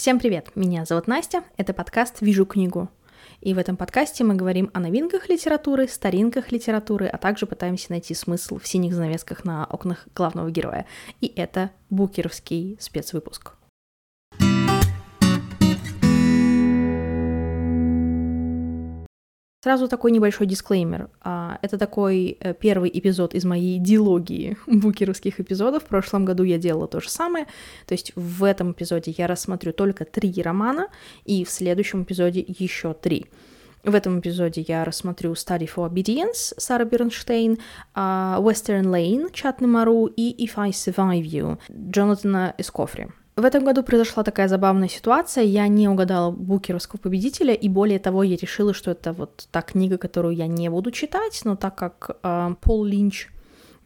Всем привет! Меня зовут Настя, это подкаст «Вижу книгу». И в этом подкасте мы говорим о новинках литературы, старинках литературы, а также пытаемся найти смысл в синих занавесках на окнах главного героя. И это букеровский спецвыпуск. Сразу такой небольшой дисклеймер. А, это такой э, первый эпизод из моей дилогии букеровских эпизодов. В прошлом году я делала то же самое. То есть в этом эпизоде я рассмотрю только три романа, и в следующем эпизоде еще три. В этом эпизоде я рассмотрю Study for Obedience Сара Бернштейн, а, Western Lane Чатны Мару и If I Survive You Джонатана Эскофри. В этом году произошла такая забавная ситуация. Я не угадала букеровского победителя, и более того, я решила, что это вот та книга, которую я не буду читать, но так как э, Пол Линч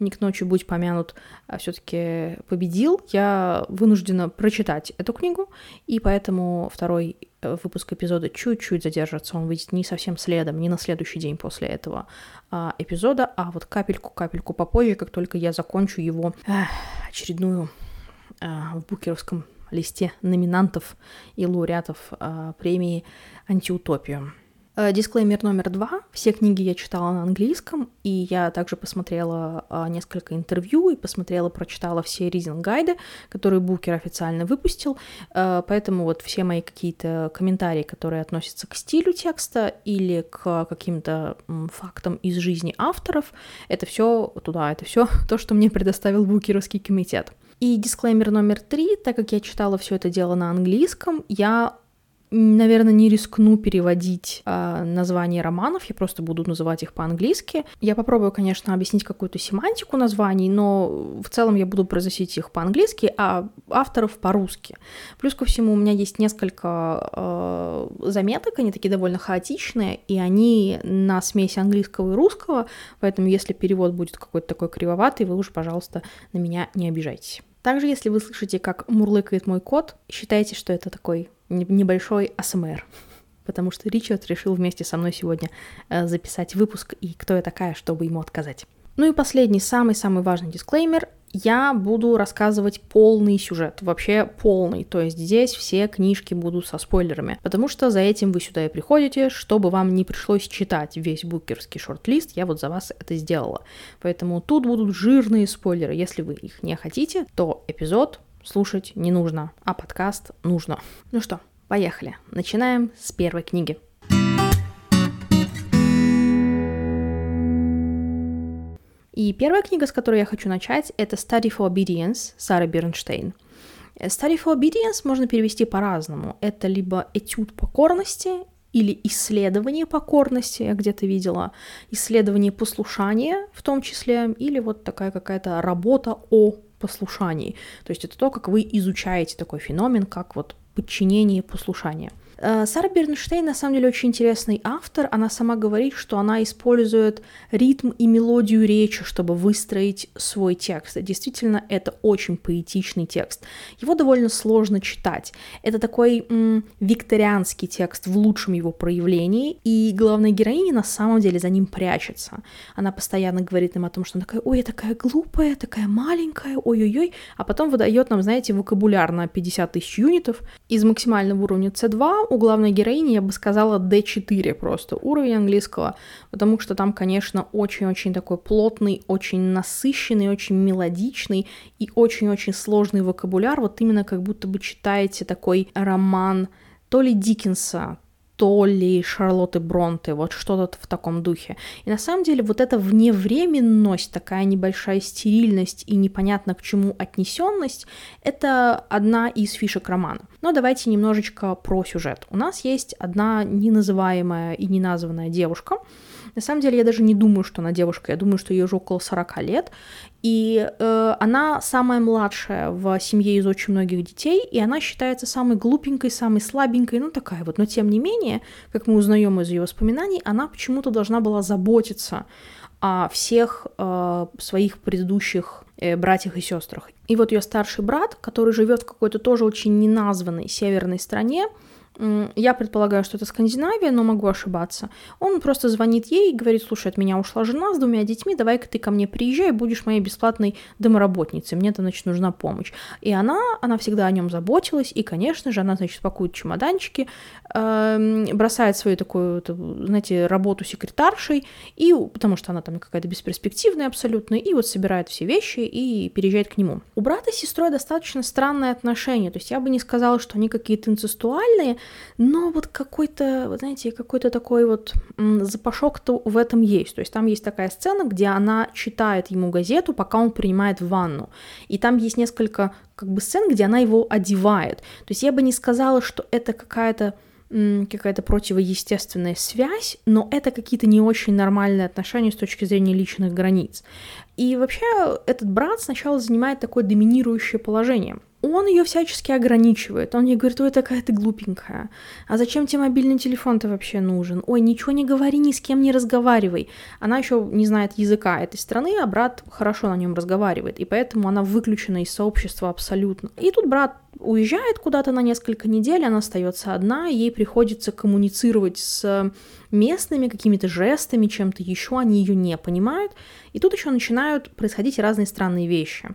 не к ночи будь помянут, а все-таки победил, я вынуждена прочитать эту книгу, и поэтому второй э, выпуск эпизода чуть-чуть задержится, он выйдет не совсем следом, не на следующий день после этого а, эпизода, а вот капельку-капельку попозже, как только я закончу его э, очередную в букеровском листе номинантов и лауреатов а, премии «Антиутопию». Э, дисклеймер номер два. Все книги я читала на английском, и я также посмотрела несколько интервью и посмотрела, прочитала все ризинг-гайды, которые Букер официально выпустил, э, поэтому вот все мои какие-то комментарии, которые относятся к стилю текста или к каким-то фактам из жизни авторов, это все туда, это все то, что мне предоставил Букеровский комитет. И дисклеймер номер три, так как я читала все это дело на английском, я наверное, не рискну переводить э, названия романов, я просто буду называть их по-английски. Я попробую, конечно, объяснить какую-то семантику названий, но в целом я буду произносить их по-английски, а авторов по-русски. Плюс ко всему у меня есть несколько э, заметок, они такие довольно хаотичные, и они на смеси английского и русского, поэтому если перевод будет какой-то такой кривоватый, вы уж, пожалуйста, на меня не обижайтесь. Также, если вы слышите, как мурлыкает мой кот, считайте, что это такой небольшой АСМР. Потому что Ричард решил вместе со мной сегодня э, записать выпуск, и кто я такая, чтобы ему отказать. Ну и последний, самый-самый важный дисклеймер я буду рассказывать полный сюжет, вообще полный, то есть здесь все книжки будут со спойлерами, потому что за этим вы сюда и приходите, чтобы вам не пришлось читать весь букерский шорт-лист, я вот за вас это сделала. Поэтому тут будут жирные спойлеры, если вы их не хотите, то эпизод слушать не нужно, а подкаст нужно. Ну что, поехали, начинаем с первой книги. И первая книга, с которой я хочу начать, это Study for Obedience Сары Бернштейн. Study for Obedience можно перевести по-разному. Это либо этюд покорности или исследование покорности, я где-то видела, исследование послушания в том числе, или вот такая какая-то работа о послушании. То есть это то, как вы изучаете такой феномен, как вот подчинение и послушание – Сара Бернштейн на самом деле очень интересный автор. Она сама говорит, что она использует ритм и мелодию речи, чтобы выстроить свой текст. Действительно, это очень поэтичный текст. Его довольно сложно читать. Это такой м, викторианский текст в лучшем его проявлении, и главная героиня на самом деле за ним прячется. Она постоянно говорит нам о том, что она такая, ой, я такая глупая, такая маленькая, ой-ой-ой, а потом выдает нам, знаете, вокабуляр на 50 тысяч юнитов из максимального уровня C2 у главной героини, я бы сказала, D4 просто, уровень английского, потому что там, конечно, очень-очень такой плотный, очень насыщенный, очень мелодичный и очень-очень сложный вокабуляр, вот именно как будто бы читаете такой роман то ли Диккенса, то ли Шарлотты Бронте, вот что-то в таком духе. И на самом деле вот эта вневременность, такая небольшая стерильность и непонятно к чему отнесенность, это одна из фишек романа. Но давайте немножечко про сюжет. У нас есть одна неназываемая и неназванная девушка, на самом деле, я даже не думаю, что она девушка, я думаю, что ей уже около 40 лет. И э, она самая младшая в семье из очень многих детей, и она считается самой глупенькой, самой слабенькой, ну такая вот. Но тем не менее, как мы узнаем из ее воспоминаний, она почему-то должна была заботиться о всех э, своих предыдущих э, братьях и сестрах. И вот ее старший брат, который живет в какой-то тоже очень неназванной северной стране, я предполагаю, что это Скандинавия, но могу ошибаться. Он просто звонит ей и говорит, слушай, от меня ушла жена с двумя детьми, давай-ка ты ко мне приезжай, будешь моей бесплатной домоработницей, мне-то, значит, нужна помощь. И она, она всегда о нем заботилась, и, конечно же, она, значит, пакует чемоданчики, э, бросает свою такую, знаете, работу секретаршей, и, потому что она там какая-то бесперспективная абсолютно, и вот собирает все вещи и переезжает к нему. У брата с сестрой достаточно странные отношения, то есть я бы не сказала, что они какие-то инцестуальные, но вот какой-то, вот знаете, какой-то такой вот запашок-то в этом есть. То есть там есть такая сцена, где она читает ему газету, пока он принимает ванну. И там есть несколько как бы сцен, где она его одевает. То есть я бы не сказала, что это какая-то какая-то противоестественная связь, но это какие-то не очень нормальные отношения с точки зрения личных границ. И вообще этот брат сначала занимает такое доминирующее положение – он ее всячески ограничивает. Он ей говорит, ой, такая ты глупенькая. А зачем тебе мобильный телефон-то вообще нужен? Ой, ничего не говори, ни с кем не разговаривай. Она еще не знает языка этой страны, а брат хорошо на нем разговаривает. И поэтому она выключена из сообщества абсолютно. И тут брат уезжает куда-то на несколько недель, она остается одна, ей приходится коммуницировать с местными какими-то жестами, чем-то еще, они ее не понимают. И тут еще начинают происходить разные странные вещи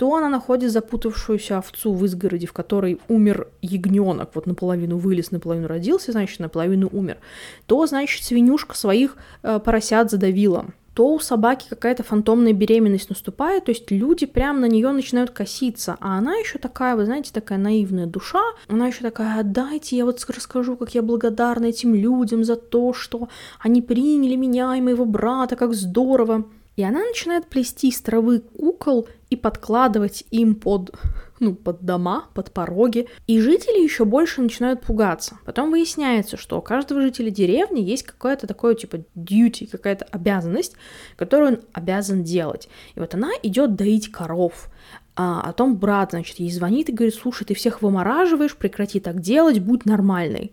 то она находит запутавшуюся овцу в изгороди, в которой умер ягненок, вот наполовину вылез, наполовину родился, значит, наполовину умер, то, значит, свинюшка своих э, поросят задавила, то у собаки какая-то фантомная беременность наступает, то есть люди прям на нее начинают коситься, а она еще такая, вы знаете, такая наивная душа, она еще такая, дайте я вот расскажу, как я благодарна этим людям за то, что они приняли меня и моего брата, как здорово. И она начинает плести из травы кукол и подкладывать им под, ну, под дома, под пороги. И жители еще больше начинают пугаться. Потом выясняется, что у каждого жителя деревни есть какое-то такое типа duty, какая-то обязанность, которую он обязан делать. И вот она идет доить коров. А, а том брат, значит, ей звонит и говорит, слушай, ты всех вымораживаешь, прекрати так делать, будь нормальной.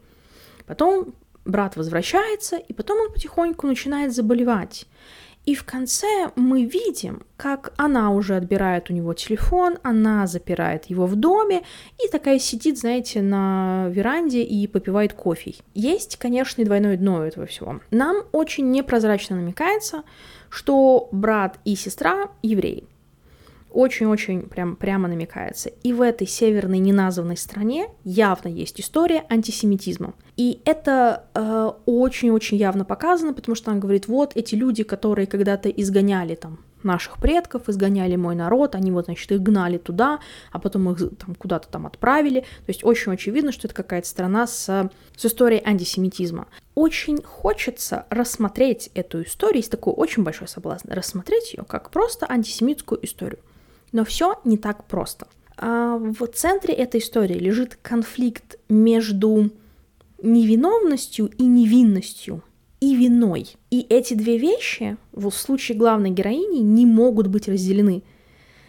Потом брат возвращается, и потом он потихоньку начинает заболевать. И в конце мы видим, как она уже отбирает у него телефон, она запирает его в доме и такая сидит, знаете, на веранде и попивает кофе. Есть, конечно, и двойное дно этого всего. Нам очень непрозрачно намекается, что брат и сестра евреи очень-очень прям, прямо намекается. И в этой северной неназванной стране явно есть история антисемитизма. И это э, очень-очень явно показано, потому что она говорит, вот эти люди, которые когда-то изгоняли там наших предков, изгоняли мой народ, они вот, значит, их гнали туда, а потом их там куда-то там отправили. То есть очень очевидно, что это какая-то страна с, с историей антисемитизма. Очень хочется рассмотреть эту историю, есть такой очень большой соблазн, рассмотреть ее как просто антисемитскую историю. Но все не так просто. А в центре этой истории лежит конфликт между невиновностью и невинностью, и виной. И эти две вещи в случае главной героини не могут быть разделены –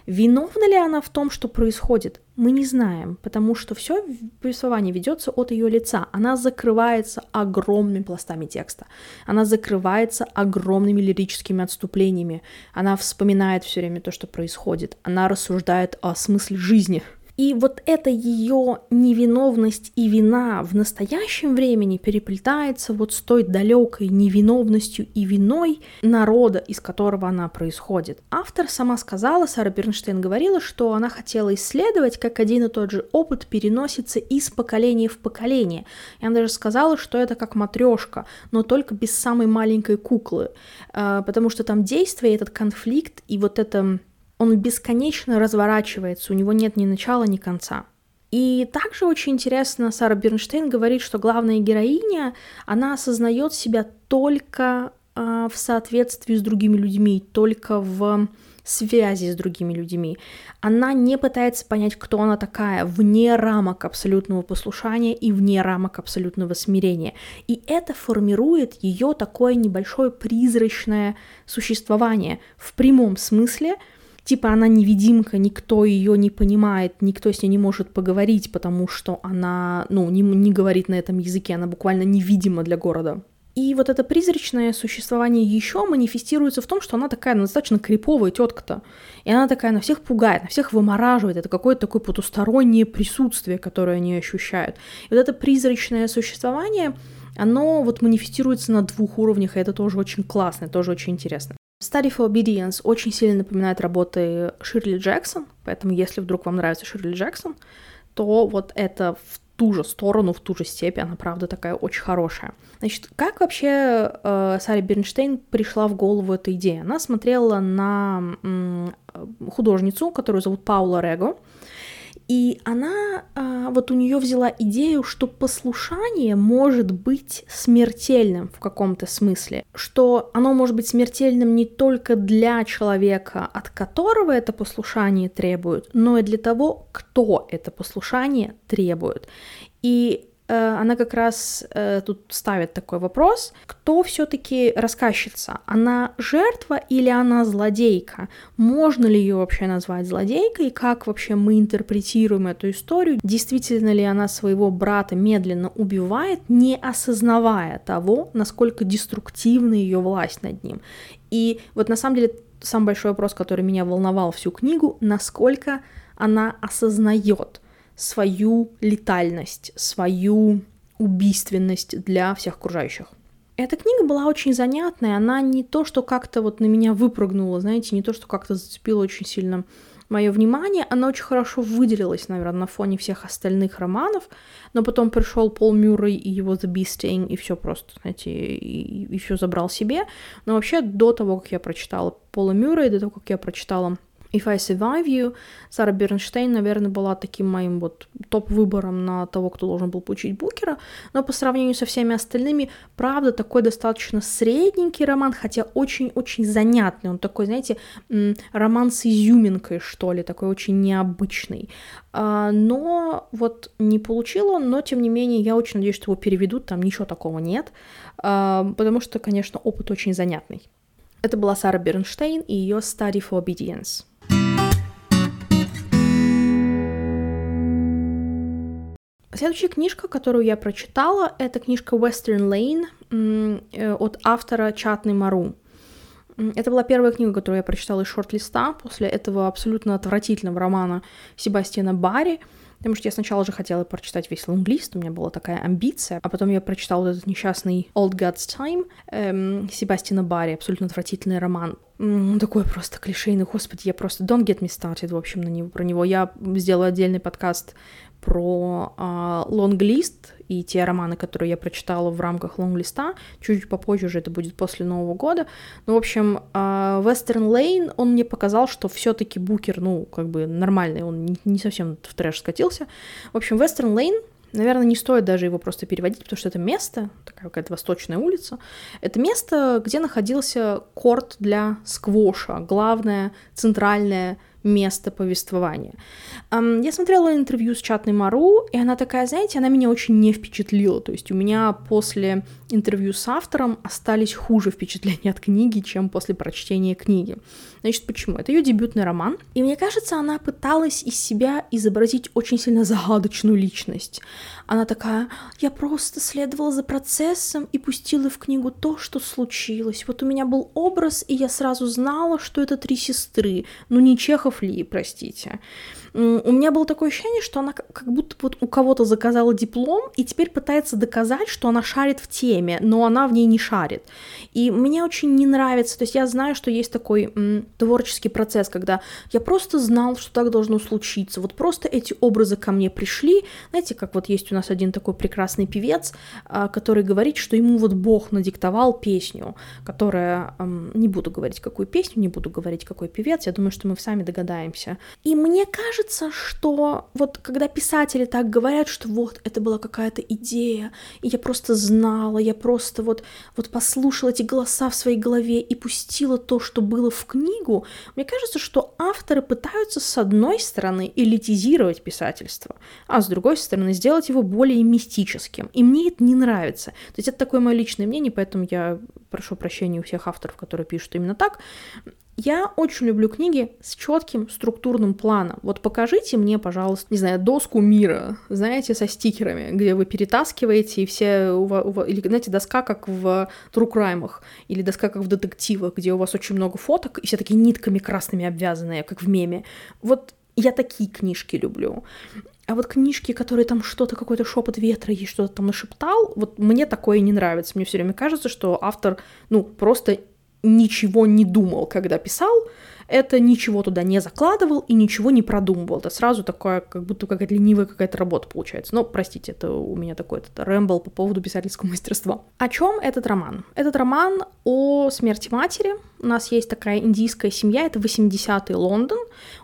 Виновна ли она в том, что происходит? Мы не знаем, потому что все повествование ведется от ее лица. Она закрывается огромными пластами текста. Она закрывается огромными лирическими отступлениями. Она вспоминает все время то, что происходит. Она рассуждает о смысле жизни, и вот эта ее невиновность и вина в настоящем времени переплетается вот с той далекой невиновностью и виной народа, из которого она происходит. Автор сама сказала, Сара Бернштейн говорила, что она хотела исследовать, как один и тот же опыт переносится из поколения в поколение. И она даже сказала, что это как матрешка, но только без самой маленькой куклы, а, потому что там действие, этот конфликт и вот это он бесконечно разворачивается, у него нет ни начала, ни конца. И также очень интересно, Сара Бернштейн говорит, что главная героиня, она осознает себя только э, в соответствии с другими людьми, только в связи с другими людьми. Она не пытается понять, кто она такая, вне рамок абсолютного послушания и вне рамок абсолютного смирения. И это формирует ее такое небольшое призрачное существование в прямом смысле – типа она невидимка, никто ее не понимает, никто с ней не может поговорить, потому что она, ну, не, не говорит на этом языке, она буквально невидима для города. И вот это призрачное существование еще манифестируется в том, что она такая ну, достаточно криповая тетка-то. И она такая на всех пугает, на всех вымораживает. Это какое-то такое потустороннее присутствие, которое они ощущают. И вот это призрачное существование, оно вот манифестируется на двух уровнях, и это тоже очень классно, тоже очень интересно. Study for Obedience очень сильно напоминает работы Ширли Джексон, поэтому если вдруг вам нравится Ширли Джексон, то вот это в ту же сторону, в ту же степень, она правда такая очень хорошая. Значит, как вообще э, Саре Бернштейн пришла в голову эта идея? Она смотрела на м, художницу, которую зовут Паула Рего, и она, а, вот у нее взяла идею, что послушание может быть смертельным в каком-то смысле, что оно может быть смертельным не только для человека, от которого это послушание требует, но и для того, кто это послушание требует. И она как раз э, тут ставит такой вопрос, кто все-таки рассказчица? Она жертва или она злодейка? Можно ли ее вообще назвать злодейкой? Как вообще мы интерпретируем эту историю? Действительно ли она своего брата медленно убивает, не осознавая того, насколько деструктивна ее власть над ним? И вот на самом деле самый большой вопрос, который меня волновал всю книгу, насколько она осознает, свою летальность, свою убийственность для всех окружающих. Эта книга была очень занятная, она не то, что как-то вот на меня выпрыгнула, знаете, не то, что как-то зацепила очень сильно мое внимание, она очень хорошо выделилась, наверное, на фоне всех остальных романов, но потом пришел Пол Мюррей и его The Beasting, и все просто, знаете, и, и все забрал себе. Но вообще до того, как я прочитала Пола Мюррея, до того, как я прочитала If I Survive You, Сара Бернштейн, наверное, была таким моим вот топ-выбором на того, кто должен был получить Букера, но по сравнению со всеми остальными, правда, такой достаточно средненький роман, хотя очень-очень занятный, он такой, знаете, роман с изюминкой, что ли, такой очень необычный. А, но вот не получил он, но тем не менее я очень надеюсь, что его переведут, там ничего такого нет, а, потому что, конечно, опыт очень занятный. Это была Сара Бернштейн и ее Study for Obedience. Следующая книжка, которую я прочитала, это книжка Western Lane э, от автора Чатный Мару. Это была первая книга, которую я прочитала из шорт-листа после этого абсолютно отвратительного романа Себастьяна Барри, потому что я сначала же хотела прочитать весь лонглист, у меня была такая амбиция, а потом я прочитала вот этот несчастный Old God's Time эм, Себастьяна Барри, абсолютно отвратительный роман. М-м, такой просто клишейный, господи, я просто... Don't get me started, в общем, на него, про него. Я сделаю отдельный подкаст про а, лонглист и те романы, которые я прочитала в рамках лонглиста. Чуть попозже уже это будет после Нового года. Ну, в общем, а, Western Lane, он мне показал, что все таки Букер, ну, как бы нормальный, он не, не совсем в трэш скатился. В общем, Western Lane Наверное, не стоит даже его просто переводить, потому что это место, такая какая-то восточная улица, это место, где находился корт для сквоша, главное центральное место повествования. Я смотрела интервью с Чатной Мару, и она такая, знаете, она меня очень не впечатлила. То есть у меня после интервью с автором остались хуже впечатления от книги, чем после прочтения книги. Значит, почему? Это ее дебютный роман, и мне кажется, она пыталась из себя изобразить очень сильно загадочную личность. Она такая, я просто следовала за процессом и пустила в книгу то, что случилось. Вот у меня был образ, и я сразу знала, что это три сестры. Ну не Чехов ли, простите у меня было такое ощущение, что она как будто вот у кого-то заказала диплом и теперь пытается доказать, что она шарит в теме, но она в ней не шарит. И мне очень не нравится, то есть я знаю, что есть такой м, творческий процесс, когда я просто знал, что так должно случиться, вот просто эти образы ко мне пришли, знаете, как вот есть у нас один такой прекрасный певец, а, который говорит, что ему вот Бог надиктовал песню, которая, не буду говорить, какую песню, не буду говорить, какой певец, я думаю, что мы сами догадаемся. И мне кажется, кажется, что вот когда писатели так говорят, что вот это была какая-то идея, и я просто знала, я просто вот, вот послушала эти голоса в своей голове и пустила то, что было в книгу, мне кажется, что авторы пытаются с одной стороны элитизировать писательство, а с другой стороны сделать его более мистическим. И мне это не нравится. То есть это такое мое личное мнение, поэтому я прошу прощения у всех авторов, которые пишут именно так. Я очень люблю книги с четким структурным планом. Вот покажите мне, пожалуйста, не знаю, доску мира, знаете, со стикерами, где вы перетаскиваете, и все, у вас, у вас, или, знаете, доска, как в true crime, или доска, как в детективах, где у вас очень много фоток, и все такие нитками красными обвязанные, как в меме. Вот я такие книжки люблю. А вот книжки, которые там что-то, какой-то шепот ветра и что-то там нашептал, вот мне такое не нравится. Мне все время кажется, что автор, ну, просто ничего не думал, когда писал, это ничего туда не закладывал и ничего не продумывал. Это сразу такое, как будто какая-то ленивая какая-то работа получается. Но, простите, это у меня такой этот рэмбл по поводу писательского мастерства. О чем этот роман? Этот роман о смерти матери. У нас есть такая индийская семья, это 80-й Лондон.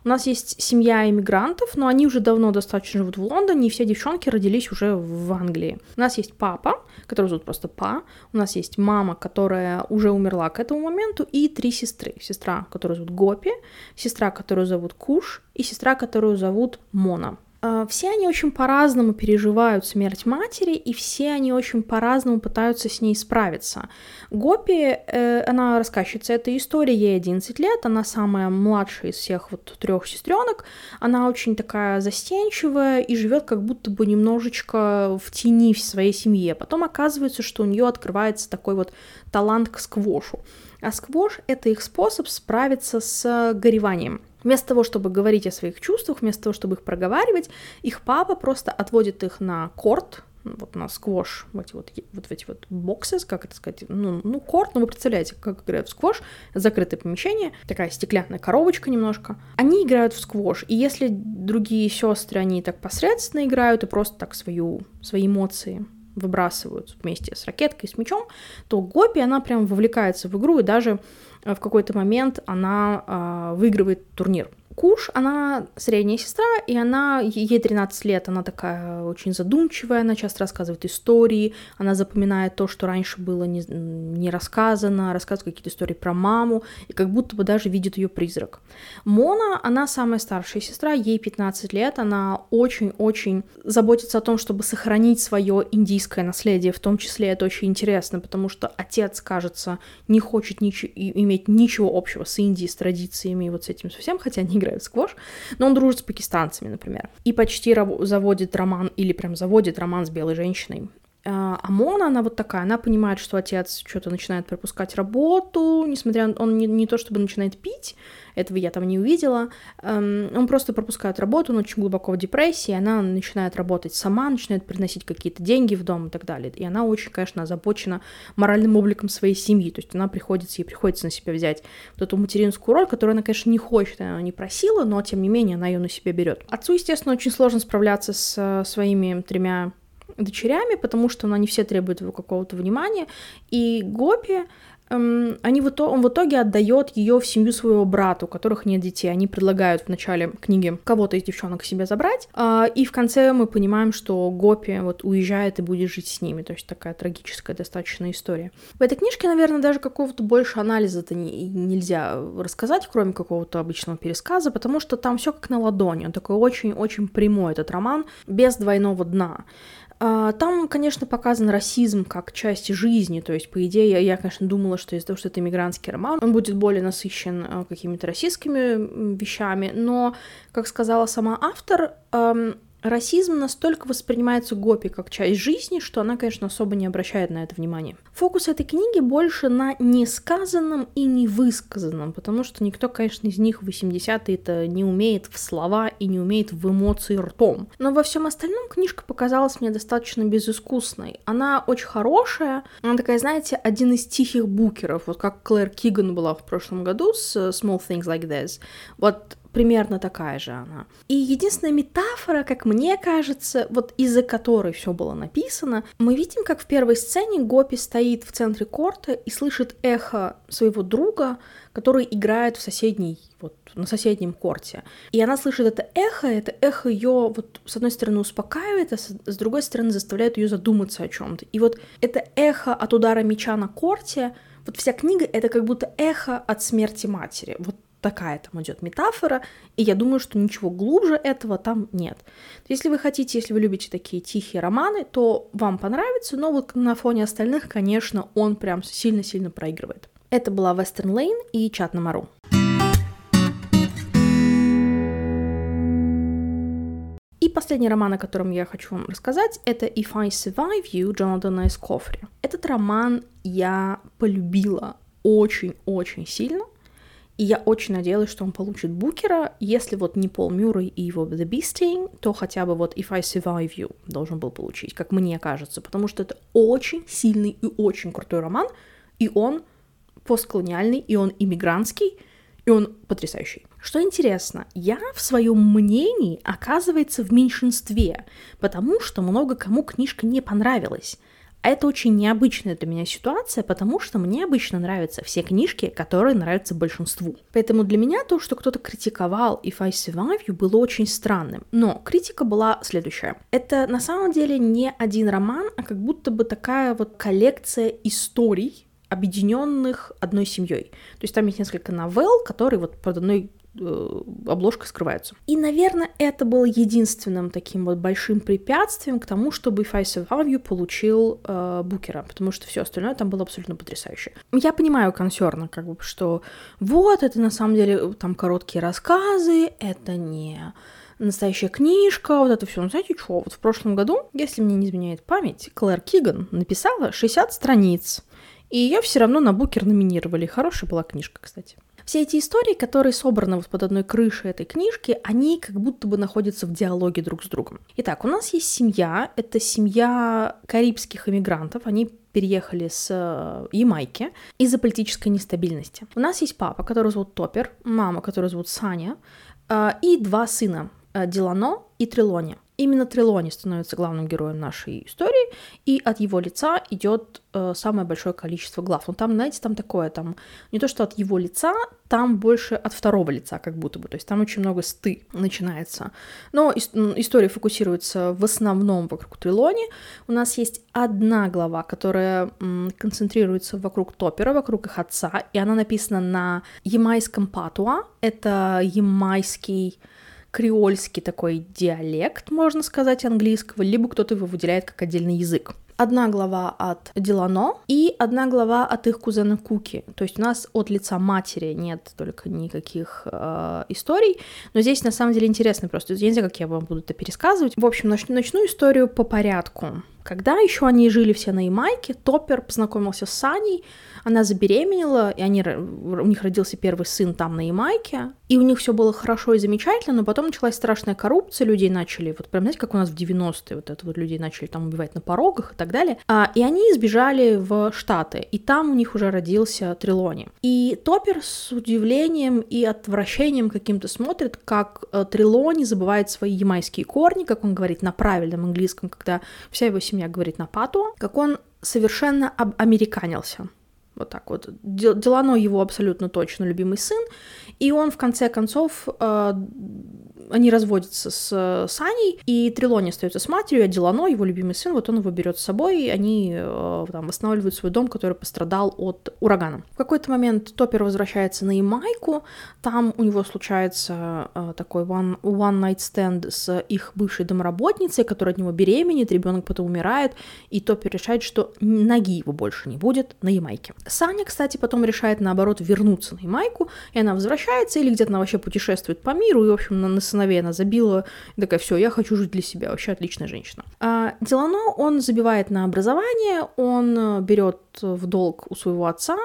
У нас есть семья иммигрантов, но они уже давно достаточно живут в Лондоне, и все девчонки родились уже в Англии. У нас есть папа, который зовут просто Па. У нас есть мама, которая уже умерла к этому моменту, и три сестры. Сестра, которую зовут Гопи, сестра, которую зовут Куш, и сестра, которую зовут Мона. А, все они очень по-разному переживают смерть матери, и все они очень по-разному пытаются с ней справиться. Гопи, э, она рассказчица этой истории, ей 11 лет, она самая младшая из всех вот трех сестренок, она очень такая застенчивая и живет как будто бы немножечко в тени в своей семье. Потом оказывается, что у нее открывается такой вот талант к сквошу. А сквош — это их способ справиться с гореванием. Вместо того, чтобы говорить о своих чувствах, вместо того, чтобы их проговаривать, их папа просто отводит их на корт, вот на сквош, вот эти вот, вот эти вот боксы, как это сказать, ну, ну, корт, ну, вы представляете, как играют в сквош, закрытое помещение, такая стеклянная коробочка немножко. Они играют в сквош, и если другие сестры, они так посредственно играют и просто так свою, свои эмоции выбрасывают вместе с ракеткой, с мячом, то Гопи, она прям вовлекается в игру, и даже в какой-то момент она э, выигрывает турнир. Куш, она средняя сестра, и она, ей 13 лет, она такая очень задумчивая, она часто рассказывает истории, она запоминает то, что раньше было не, не рассказано, рассказывает какие-то истории про маму, и как будто бы даже видит ее призрак. Мона, она самая старшая сестра, ей 15 лет, она очень-очень заботится о том, чтобы сохранить свое индийское наследие, в том числе это очень интересно, потому что отец, кажется, не хочет ничего, иметь ничего общего с Индией, с традициями и вот с этим совсем, хотя они играют в сквош, но он дружит с пакистанцами, например, и почти заводит роман, или прям заводит роман с белой женщиной. А, а Мона, она вот такая, она понимает, что отец что-то начинает пропускать работу, несмотря на... Он не, не то чтобы начинает пить, этого я там не увидела, эм, он просто пропускает работу, он очень глубоко в депрессии, она начинает работать сама, начинает приносить какие-то деньги в дом и так далее. И она очень, конечно, озабочена моральным обликом своей семьи, то есть она приходится, ей приходится на себя взять вот эту материнскую роль, которую она, конечно, не хочет, она не просила, но, тем не менее, она ее на себя берет. Отцу, естественно, очень сложно справляться с э, своими тремя дочерями, потому что ну, они все требуют его какого-то внимания. И Гопи, эм, они в итоге, он в итоге отдает ее в семью своего брата, у которых нет детей. Они предлагают в начале книги кого-то из девчонок к себе забрать, э, и в конце мы понимаем, что Гопи вот уезжает и будет жить с ними. То есть такая трагическая достаточно история. В этой книжке, наверное, даже какого-то больше анализа-то не, нельзя рассказать, кроме какого-то обычного пересказа, потому что там все как на ладони. Он такой очень-очень прямой, этот роман, без двойного дна. А, там, конечно, показан расизм как часть жизни, то есть, по идее, я, я конечно, думала, что из-за того, что это иммигрантский роман, он будет более насыщен а, какими-то российскими вещами, но, как сказала сама автор, Расизм настолько воспринимается Гопи как часть жизни, что она, конечно, особо не обращает на это внимания. Фокус этой книги больше на несказанном и невысказанном, потому что никто, конечно, из них в 80-е это не умеет в слова и не умеет в эмоции ртом. Но во всем остальном книжка показалась мне достаточно безыскусной. Она очень хорошая, она такая, знаете, один из тихих букеров, вот как Клэр Киган была в прошлом году с Small Things Like This. Вот примерно такая же она. И единственная метафора, как мне кажется, вот из-за которой все было написано, мы видим, как в первой сцене Гопи стоит в центре корта и слышит эхо своего друга, который играет в соседней, вот на соседнем корте. И она слышит это эхо, это эхо ее вот с одной стороны успокаивает, а с, другой стороны заставляет ее задуматься о чем-то. И вот это эхо от удара меча на корте, вот вся книга это как будто эхо от смерти матери. Вот такая там идет метафора, и я думаю, что ничего глубже этого там нет. Если вы хотите, если вы любите такие тихие романы, то вам понравится, но вот на фоне остальных, конечно, он прям сильно-сильно проигрывает. Это была Western Lane и Чат на Мару. И последний роман, о котором я хочу вам рассказать, это If I Survive You Джонатана Эскофри. Этот роман я полюбила очень-очень сильно, и я очень надеялась, что он получит Букера. Если вот не Пол Мюррей и его The Beasting, то хотя бы вот If I Survive You должен был получить, как мне кажется, потому что это очень сильный и очень крутой роман, и он постколониальный, и он иммигрантский, и он потрясающий. Что интересно, я в своем мнении оказывается в меньшинстве, потому что много кому книжка не понравилась. А это очень необычная для меня ситуация, потому что мне обычно нравятся все книжки, которые нравятся большинству. Поэтому для меня то, что кто-то критиковал If I Survive You, было очень странным. Но критика была следующая. Это на самом деле не один роман, а как будто бы такая вот коллекция историй, объединенных одной семьей. То есть там есть несколько новелл, которые вот под одной обложкой скрываются. И, наверное, это было единственным таким вот большим препятствием к тому, чтобы If I Survive You получил э, Букера, потому что все остальное там было абсолютно потрясающе. Я понимаю консерна, как бы, что вот, это на самом деле э, там короткие рассказы, это не настоящая книжка, вот это все. Ну, знаете что, вот в прошлом году, если мне не изменяет память, Клэр Киган написала 60 страниц и ее все равно на Букер номинировали. Хорошая была книжка, кстати. Все эти истории, которые собраны вот под одной крышей этой книжки, они как будто бы находятся в диалоге друг с другом. Итак, у нас есть семья, это семья карибских иммигрантов, они переехали с э, Ямайки из-за политической нестабильности. У нас есть папа, который зовут Топер, мама, которую зовут Саня, э, и два сына, э, Дилано и Трилони. Именно Трелони становится главным героем нашей истории, и от его лица идет э, самое большое количество глав. Ну там, знаете, там такое, там не то, что от его лица, там больше от второго лица, как будто бы. То есть там очень много сты начинается. Но ис- история фокусируется в основном вокруг Трелони. У нас есть одна глава, которая м, концентрируется вокруг Топера, вокруг их отца, и она написана на ямайском патуа. Это ямайский креольский такой диалект, можно сказать, английского, либо кто-то его выделяет как отдельный язык. Одна глава от Дилано и одна глава от их кузена Куки. То есть у нас от лица матери нет только никаких э, историй. Но здесь на самом деле интересно просто. Я не знаю, как я вам буду это пересказывать. В общем, начну, начну историю по порядку. Когда еще они жили все на Ямайке, Топпер познакомился с Саней, она забеременела, и они, у них родился первый сын там на Ямайке, и у них все было хорошо и замечательно, но потом началась страшная коррупция, людей начали, вот прям, знаете, как у нас в 90-е, вот это вот людей начали там убивать на порогах и так далее, а, и они сбежали в Штаты, и там у них уже родился Трилони. И Топпер с удивлением и отвращением каким-то смотрит, как э, Трилони забывает свои ямайские корни, как он говорит на правильном английском, когда вся его семья говорит на пату, как он совершенно американился. Вот так вот. Делано его абсолютно точно любимый сын. И он, в конце концов, э, они разводятся с Саней, и Трилони остается с матерью, а Делано, его любимый сын, вот он его берет с собой, и они э, там восстанавливают свой дом, который пострадал от урагана. В какой-то момент Топпер возвращается на Ямайку, там у него случается э, такой one, one night stand с их бывшей домработницей, которая от него беременеет, ребенок потом умирает, и Топпер решает, что ноги его больше не будет на Ямайке. Саня, кстати, потом решает, наоборот, вернуться на Ямайку, и она возвращается или где-то она вообще путешествует по миру, и, в общем, на, она забила, такая, все, я хочу жить для себя, вообще отличная женщина. А Делано, он забивает на образование, он э, берет в долг у своего отца,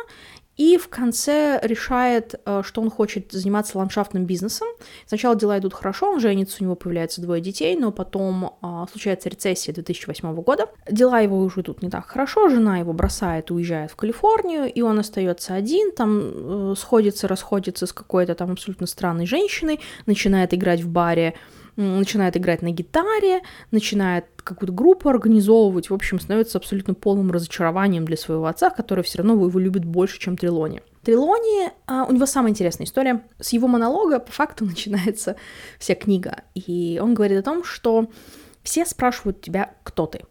и в конце решает, э, что он хочет заниматься ландшафтным бизнесом. Сначала дела идут хорошо, он женится, у него появляется двое детей, но потом а, случается рецессия 2008 года. Дела его уже идут не так хорошо, жена его бросает, уезжает в Калифорнию, и он остается один, там э, сходится, расходится с какой-то там абсолютно странной женщиной, начинает играть в баре начинает играть на гитаре, начинает какую-то группу организовывать, в общем, становится абсолютно полным разочарованием для своего отца, который все равно его любит больше, чем Трилони. Трилони, а, у него самая интересная история. С его монолога по факту начинается вся книга. И он говорит о том, что все спрашивают тебя, кто ты.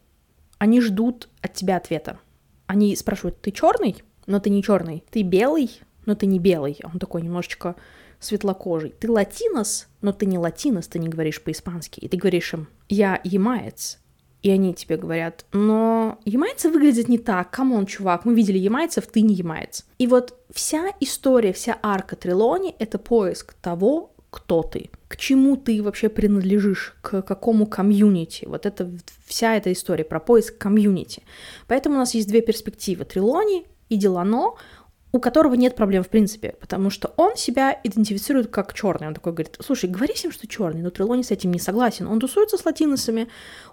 Они ждут от тебя ответа. Они спрашивают, ты черный, но ты не черный. Ты белый, но ты не белый. Он такой немножечко светлокожий, ты латинос, но ты не латинос, ты не говоришь по-испански, и ты говоришь им «я ямаец», и они тебе говорят, но ямайцы выглядят не так, come on, чувак, мы видели ямайцев, ты не ямайц. И вот вся история, вся арка Трелони — это поиск того, кто ты, к чему ты вообще принадлежишь, к какому комьюнити. Вот это вся эта история про поиск комьюнити. Поэтому у нас есть две перспективы. Трелони и Делано, у которого нет проблем в принципе, потому что он себя идентифицирует как черный. Он такой говорит, слушай, говори всем, что черный, но Трилони с этим не согласен. Он тусуется с латиносами,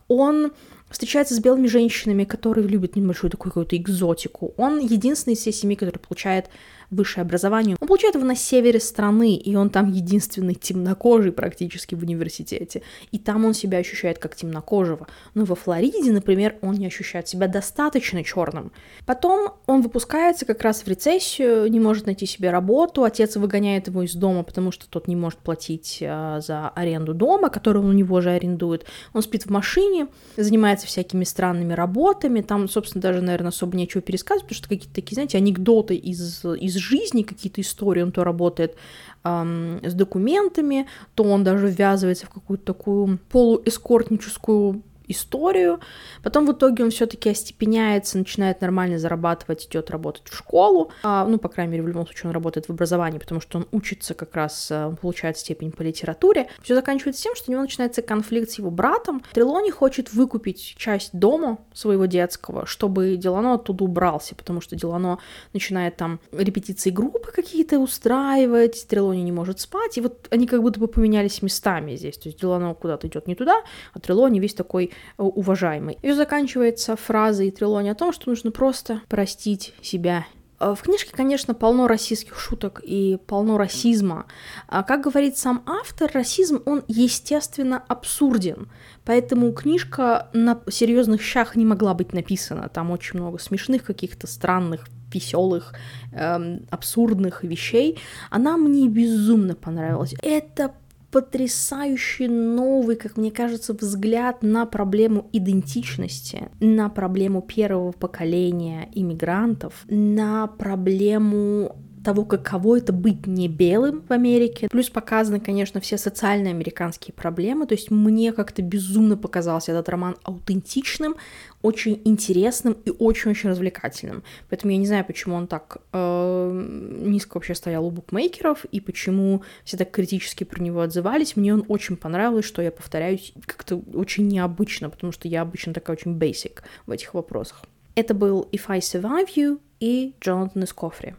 он встречается с белыми женщинами, которые любят небольшую такую какую-то экзотику. Он единственный из всей семьи, который получает высшее образование. Он получает его на севере страны, и он там единственный темнокожий практически в университете. И там он себя ощущает как темнокожего. Но во Флориде, например, он не ощущает себя достаточно черным. Потом он выпускается как раз в рецессию, не может найти себе работу, отец выгоняет его из дома, потому что тот не может платить а, за аренду дома, который он у него же арендует. Он спит в машине, занимается всякими странными работами, там, собственно, даже, наверное, особо нечего пересказывать, потому что какие-то такие, знаете, анекдоты из, из жизни, какие-то истории, он то работает эм, с документами, то он даже ввязывается в какую-то такую полуэскортническую историю. Потом в итоге он все-таки остепеняется, начинает нормально зарабатывать, идет работать в школу. А, ну, по крайней мере, в любом случае он работает в образовании, потому что он учится как раз, э, получает степень по литературе. Все заканчивается тем, что у него начинается конфликт с его братом. Трелони хочет выкупить часть дома своего детского, чтобы Делано оттуда убрался, потому что Делано начинает там репетиции группы какие-то устраивать, Трелони не может спать, и вот они как будто бы поменялись местами здесь. То есть Делано куда-то идет не туда, а Трелони весь такой уважаемый. И заканчивается фразой Трилони о том, что нужно просто простить себя э, в книжке, конечно, полно российских шуток и полно расизма. А как говорит сам автор, расизм, он, естественно, абсурден. Поэтому книжка на серьезных щах не могла быть написана. Там очень много смешных каких-то странных веселых, эм, абсурдных вещей. Она мне безумно понравилась. Это потрясающий новый, как мне кажется, взгляд на проблему идентичности, на проблему первого поколения иммигрантов, на проблему того, каково это быть не белым в Америке. Плюс показаны, конечно, все социальные американские проблемы. То есть мне как-то безумно показался этот роман аутентичным, очень интересным и очень-очень развлекательным. Поэтому я не знаю, почему он так э, низко вообще стоял у букмекеров и почему все так критически про него отзывались. Мне он очень понравилось, что я повторяюсь как-то очень необычно, потому что я обычно такая очень basic в этих вопросах. Это был If I Survive You и Джонатан из Кофри.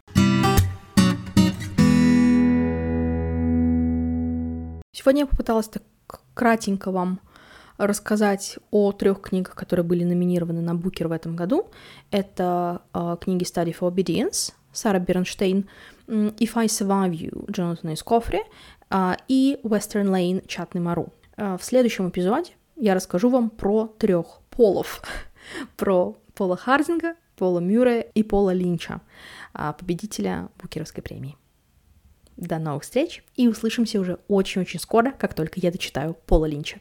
Сегодня я попыталась так кратенько вам рассказать о трех книгах, которые были номинированы на Букер в этом году. Это э, книги Study for Obedience Сара Бернштейн, If I Survive You Джонатана из Кофри э, и Western Lane Чатный Мару. Э, в следующем эпизоде я расскажу вам про трех полов. про Пола Хардинга, Пола Мюррея и Пола Линча, победителя Букеровской премии. До новых встреч и услышимся уже очень-очень скоро, как только я дочитаю Пола Линча.